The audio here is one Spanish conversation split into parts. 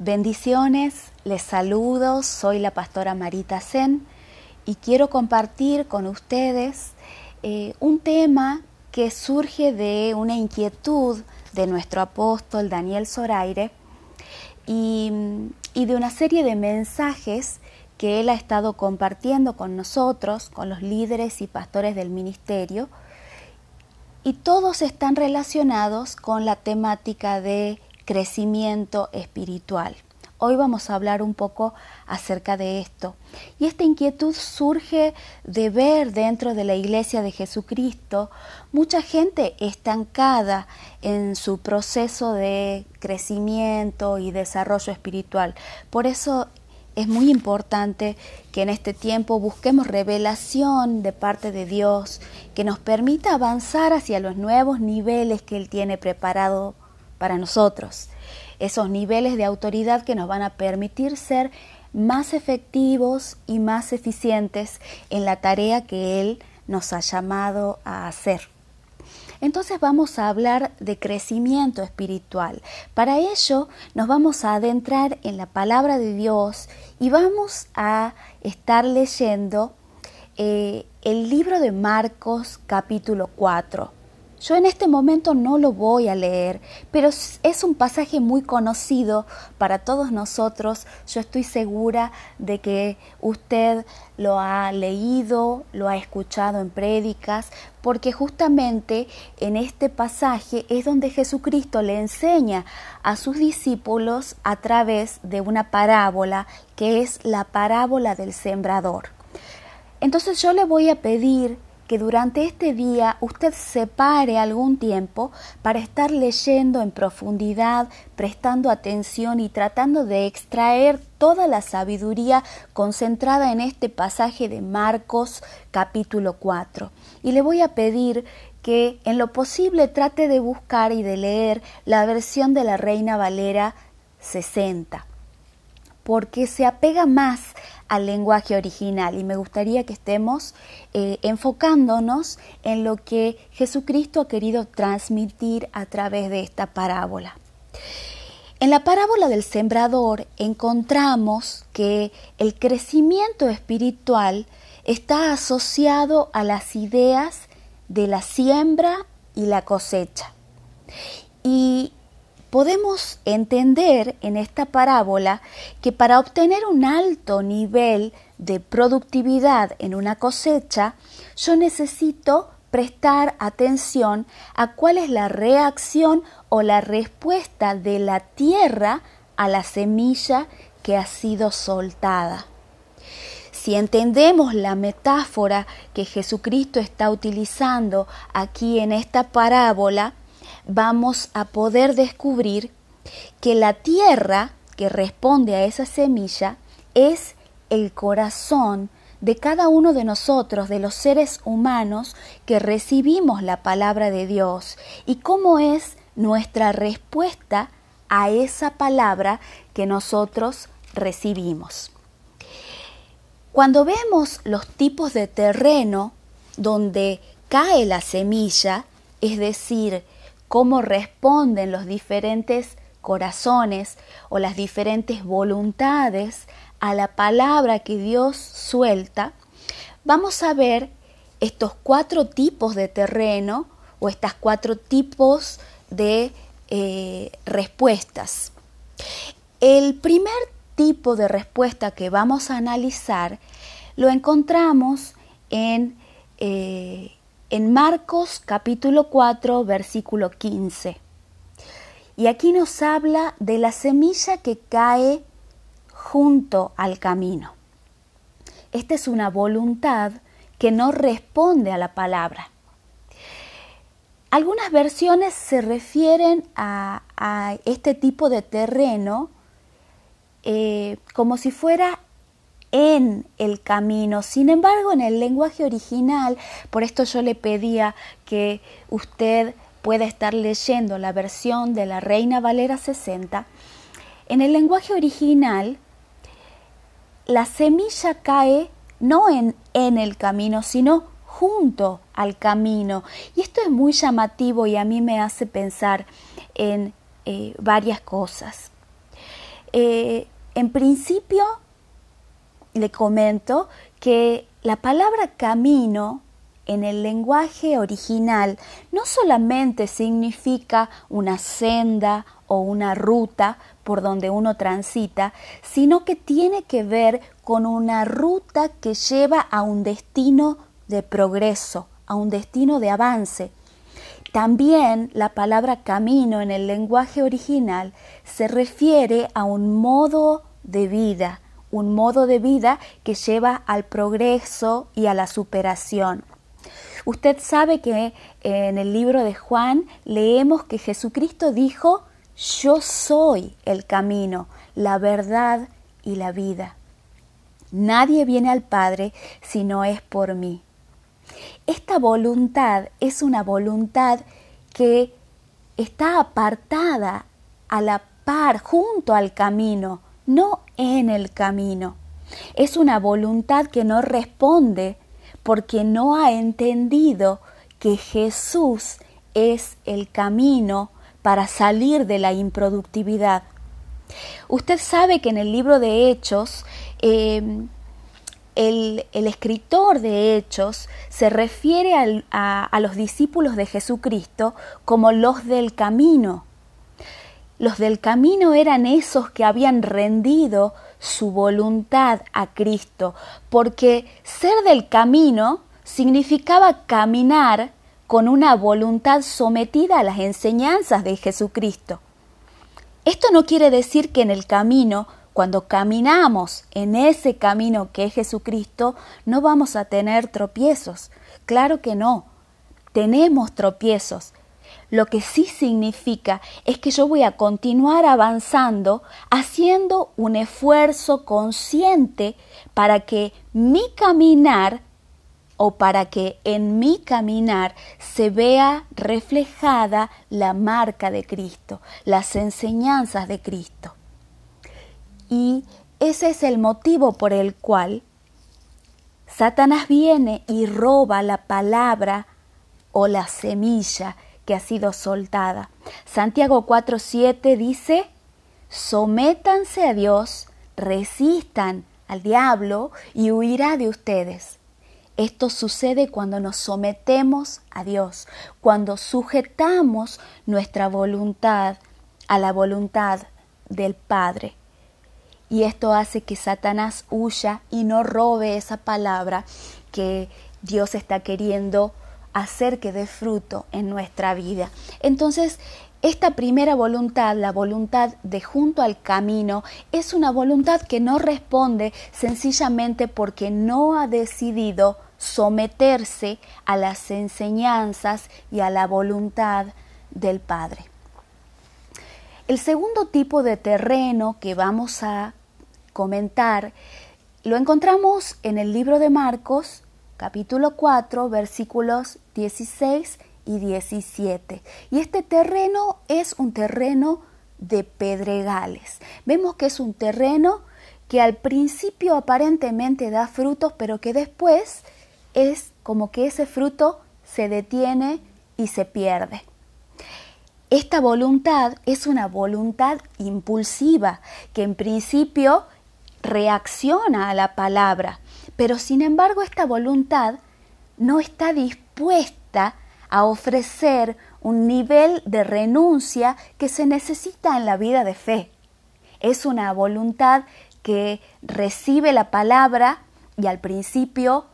Bendiciones, les saludo, soy la pastora Marita Zen y quiero compartir con ustedes eh, un tema que surge de una inquietud de nuestro apóstol Daniel Zoraire y, y de una serie de mensajes que él ha estado compartiendo con nosotros, con los líderes y pastores del ministerio, y todos están relacionados con la temática de crecimiento espiritual. Hoy vamos a hablar un poco acerca de esto. Y esta inquietud surge de ver dentro de la iglesia de Jesucristo mucha gente estancada en su proceso de crecimiento y desarrollo espiritual. Por eso es muy importante que en este tiempo busquemos revelación de parte de Dios que nos permita avanzar hacia los nuevos niveles que Él tiene preparado para nosotros, esos niveles de autoridad que nos van a permitir ser más efectivos y más eficientes en la tarea que Él nos ha llamado a hacer. Entonces vamos a hablar de crecimiento espiritual. Para ello nos vamos a adentrar en la palabra de Dios y vamos a estar leyendo eh, el libro de Marcos capítulo 4. Yo en este momento no lo voy a leer, pero es un pasaje muy conocido para todos nosotros. Yo estoy segura de que usted lo ha leído, lo ha escuchado en prédicas, porque justamente en este pasaje es donde Jesucristo le enseña a sus discípulos a través de una parábola que es la parábola del sembrador. Entonces yo le voy a pedir que durante este día usted separe algún tiempo para estar leyendo en profundidad, prestando atención y tratando de extraer toda la sabiduría concentrada en este pasaje de Marcos capítulo 4. Y le voy a pedir que en lo posible trate de buscar y de leer la versión de la Reina Valera 60, porque se apega más al lenguaje original y me gustaría que estemos eh, enfocándonos en lo que Jesucristo ha querido transmitir a través de esta parábola. En la parábola del sembrador encontramos que el crecimiento espiritual está asociado a las ideas de la siembra y la cosecha. Y podemos entender en esta parábola que para obtener un alto nivel de productividad en una cosecha, yo necesito prestar atención a cuál es la reacción o la respuesta de la tierra a la semilla que ha sido soltada. Si entendemos la metáfora que Jesucristo está utilizando aquí en esta parábola, vamos a poder descubrir que la tierra que responde a esa semilla es el corazón de cada uno de nosotros, de los seres humanos que recibimos la palabra de Dios y cómo es nuestra respuesta a esa palabra que nosotros recibimos. Cuando vemos los tipos de terreno donde cae la semilla, es decir, cómo responden los diferentes corazones o las diferentes voluntades a la palabra que Dios suelta, vamos a ver estos cuatro tipos de terreno o estas cuatro tipos de eh, respuestas. El primer tipo de respuesta que vamos a analizar lo encontramos en eh, en Marcos capítulo 4 versículo 15. Y aquí nos habla de la semilla que cae junto al camino. Esta es una voluntad que no responde a la palabra. Algunas versiones se refieren a, este tipo de terreno eh, como si fuera en el camino. Sin embargo, en el lenguaje original, por esto yo le pedía que usted pueda estar leyendo la versión de la Reina Valera 60, en el lenguaje original, la semilla cae no en, en el camino, sino junto al camino. Y esto es muy llamativo y a mí me hace pensar en eh, varias cosas. Eh, en principio, le comento que la palabra camino en el lenguaje original no solamente significa una senda o una ruta por donde uno transita, sino que tiene que ver con una ruta que lleva a un destino de progreso, a un destino de avance. También la palabra camino en el lenguaje original se refiere a un modo de vida, un modo de vida que lleva al progreso y a la superación. Usted sabe que en el libro de Juan leemos que Jesucristo dijo, yo soy el camino, la verdad y la vida. Nadie viene al Padre si no es por mí. Esta voluntad es una voluntad que está apartada a la par, junto al camino, no en el camino. Es una voluntad que no responde porque no ha entendido que Jesús es el camino para salir de la improductividad. Usted sabe que en el libro de Hechos, em, el, escritor de Hechos se refiere a los discípulos de Jesucristo como los del camino. Los del camino eran esos que habían rendido su voluntad a Cristo, porque ser del camino significaba caminar con una voluntad sometida a las enseñanzas de Jesucristo. Esto no quiere decir que en el camino, cuando caminamos en ese camino que es Jesucristo, no vamos a tener tropiezos. Claro que no. Tenemos tropiezos, lo que sí significa es que yo voy a continuar avanzando haciendo un esfuerzo consciente para que mi caminar o para que en mi caminar se vea reflejada la marca de Cristo, las enseñanzas de Cristo. Y ese es el motivo por el cual Satanás viene y roba la palabra o la semilla que ha sido soltada. Santiago 4:7 dice, sométanse a Dios, resistan al diablo y huirá de ustedes. Esto sucede cuando nos sometemos a Dios, cuando sujetamos nuestra voluntad a la voluntad del Padre. Y esto hace que Satanás huya y no robe esa palabra que Dios está queriendo hacer que dé fruto en nuestra vida. Entonces, esta primera voluntad, la voluntad de junto al camino, es una voluntad que no responde sencillamente porque no ha decidido someterse a las enseñanzas y a la voluntad del Padre. El segundo tipo de terreno que vamos a comentar lo encontramos en el libro de Marcos, capítulo 4, versículos 16 y 17. Y este terreno es un terreno de pedregales. Vemos que es un terreno que al principio aparentemente da frutos, pero que después es como que ese fruto se detiene y se pierde. Esta voluntad es una voluntad impulsiva que en principio reacciona a la palabra, pero sin embargo esta voluntad no está dispuesta a ofrecer un nivel de renuncia que se necesita en la vida de fe. Es una voluntad que recibe la palabra y al principio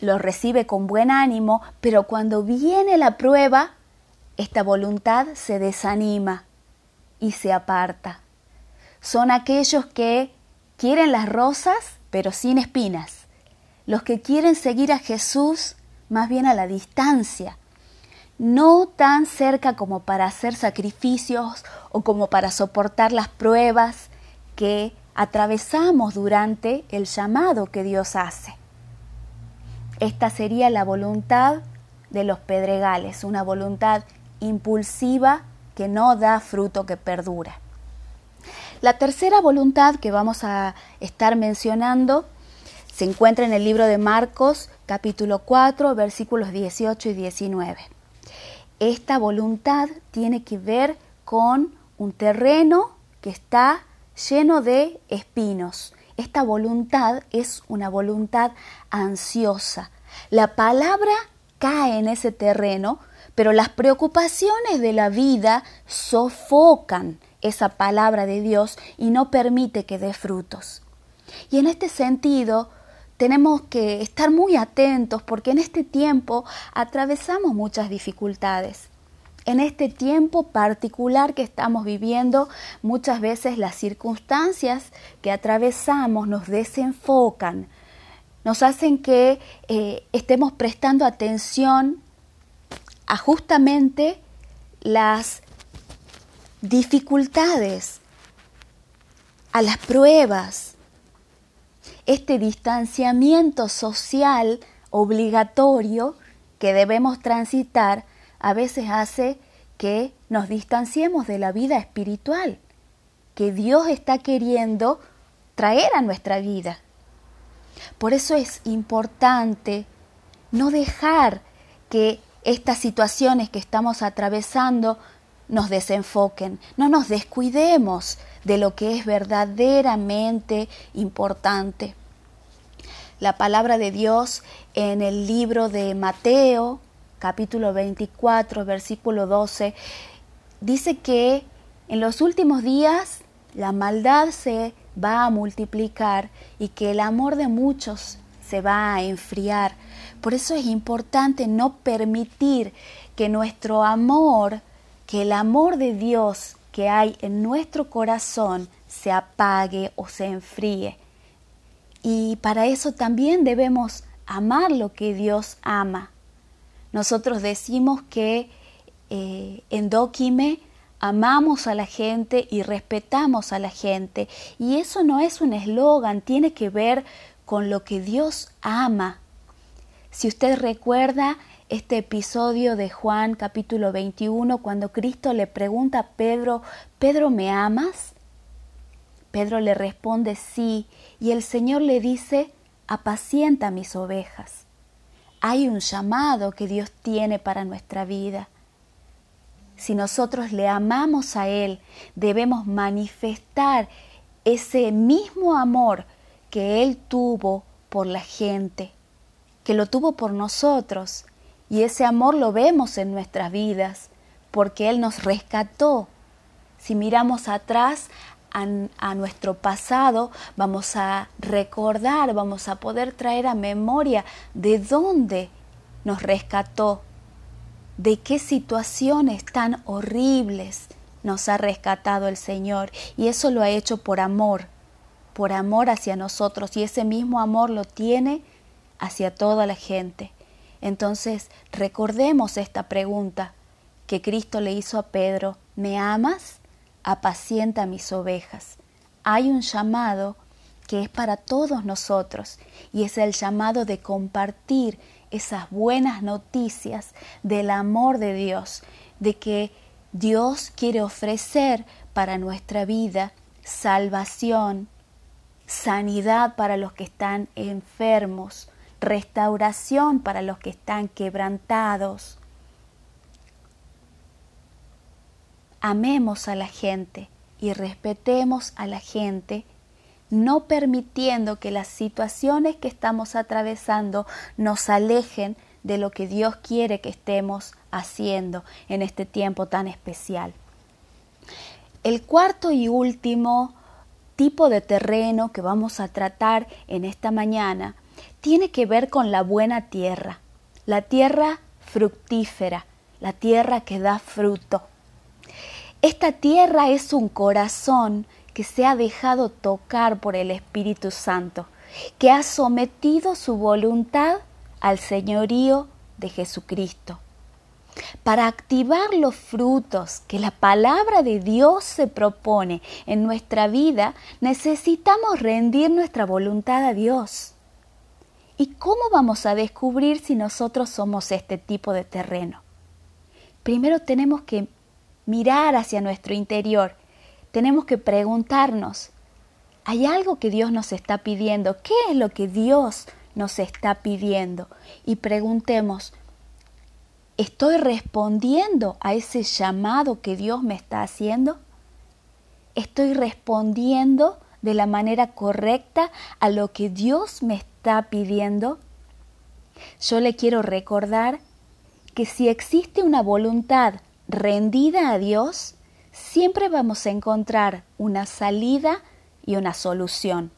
lo recibe con buen ánimo, pero cuando viene la prueba, esta voluntad se desanima y se aparta. Son aquellos que quieren las rosas, pero sin espinas los que quieren seguir a Jesús más bien a la distancia, no tan cerca como para hacer sacrificios o como para soportar las pruebas que atravesamos durante el llamado que Dios hace. Esta sería la voluntad de los pedregales, una voluntad impulsiva que no da fruto que perdura. La tercera voluntad que vamos a estar mencionando se encuentra en el libro de Marcos capítulo 4 versículos 18 y 19. Esta voluntad tiene que ver con un terreno que está lleno de espinos. Esta voluntad es una voluntad ansiosa. La palabra cae en ese terreno, pero las preocupaciones de la vida sofocan esa palabra de Dios y no permite que dé frutos. Y en este sentido, tenemos que estar muy atentos porque en este tiempo atravesamos muchas dificultades. En este tiempo particular que estamos viviendo, muchas veces las circunstancias que atravesamos nos desenfocan, nos hacen que eh, estemos prestando atención a justamente las dificultades, a las pruebas, este distanciamiento social obligatorio que debemos transitar a veces hace que nos distanciemos de la vida espiritual que Dios está queriendo traer a nuestra vida. Por eso es importante no dejar que estas situaciones que estamos atravesando nos desenfoquen, no nos descuidemos de lo que es verdaderamente importante. La palabra de Dios en el libro de Mateo, capítulo 24, versículo 12, dice que en los últimos días la maldad se va a multiplicar y que el amor de muchos se va a enfriar. Por eso es importante no permitir que nuestro amor, que el amor de Dios que hay en nuestro corazón se apague o se enfríe. Y para eso también debemos amar lo que Dios ama. Nosotros decimos que eh, en Dóquime amamos a la gente y respetamos a la gente. Y eso no es un eslogan, tiene que ver con lo que Dios ama. Si usted recuerda, este episodio de Juan capítulo 21 cuando Cristo le pregunta a Pedro, Pedro, ¿me amas? Pedro le responde sí y el Señor le dice, apacienta mis ovejas. Hay un llamado que Dios tiene para nuestra vida. Si nosotros le amamos a Él, debemos manifestar ese mismo amor que Él tuvo por la gente, que lo tuvo por nosotros y ese amor lo vemos en nuestras vidas, porque Él nos rescató. Si miramos atrás a, nuestro pasado, vamos a recordar, vamos a poder traer a memoria de dónde nos rescató, de qué situaciones tan horribles nos ha rescatado el Señor. Y eso lo ha hecho por amor, por amor hacia nosotros. Y ese mismo amor lo tiene hacia toda la gente. Entonces, recordemos esta pregunta que Cristo le hizo a Pedro, ¿me amas? Apacienta mis ovejas. Hay un llamado que es para todos nosotros y es el llamado de compartir esas buenas noticias del amor de Dios, de que Dios quiere ofrecer para nuestra vida salvación, sanidad para los que están enfermos, restauración para los que están quebrantados. Amemos a la gente y respetemos a la gente, no permitiendo que las situaciones que estamos atravesando nos alejen de lo que Dios quiere que estemos haciendo en este tiempo tan especial. El cuarto y último tipo de terreno que vamos a tratar en esta mañana tiene que ver con la buena tierra, la tierra fructífera, la tierra que da fruto. Esta tierra es un corazón que se ha dejado tocar por el Espíritu Santo, que ha sometido su voluntad al señorío de Jesucristo. Para activar los frutos que la palabra de Dios se propone en nuestra vida, necesitamos rendir nuestra voluntad a Dios. ¿Y cómo vamos a descubrir si nosotros somos este tipo de terreno? Primero tenemos que mirar hacia nuestro interior, tenemos que preguntarnos, ¿hay algo que Dios nos está pidiendo? ¿Qué es lo que Dios nos está pidiendo? Y preguntemos, ¿estoy respondiendo a ese llamado que Dios me está haciendo? estoy respondiendo de la manera correcta a lo que Dios me está pidiendo? Yo le quiero recordar que si existe una voluntad rendida a Dios, siempre vamos a encontrar una salida y una solución.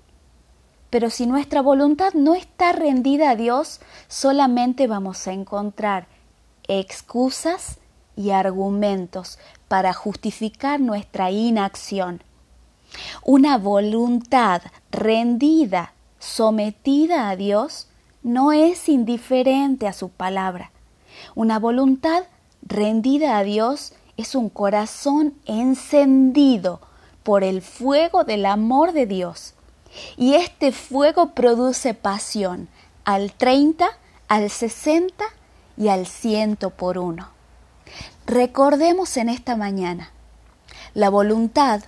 Pero si nuestra voluntad no está rendida a Dios, solamente vamos a encontrar excusas y argumentos para justificar nuestra inacción. Una voluntad rendida, sometida a Dios, no es indiferente a su palabra. Una voluntad rendida a Dios es un corazón encendido por el fuego del amor de Dios. Y este fuego produce pasión al 30, al 60 y al ciento por uno. Recordemos en esta mañana, la voluntad,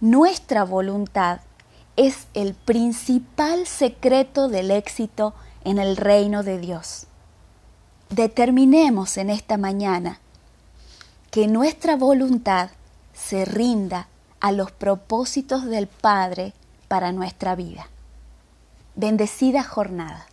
nuestra voluntad, es el principal secreto del éxito en el reino de Dios. Determinemos en esta mañana que nuestra voluntad se rinda a los propósitos del Padre para nuestra vida. Bendecida jornada.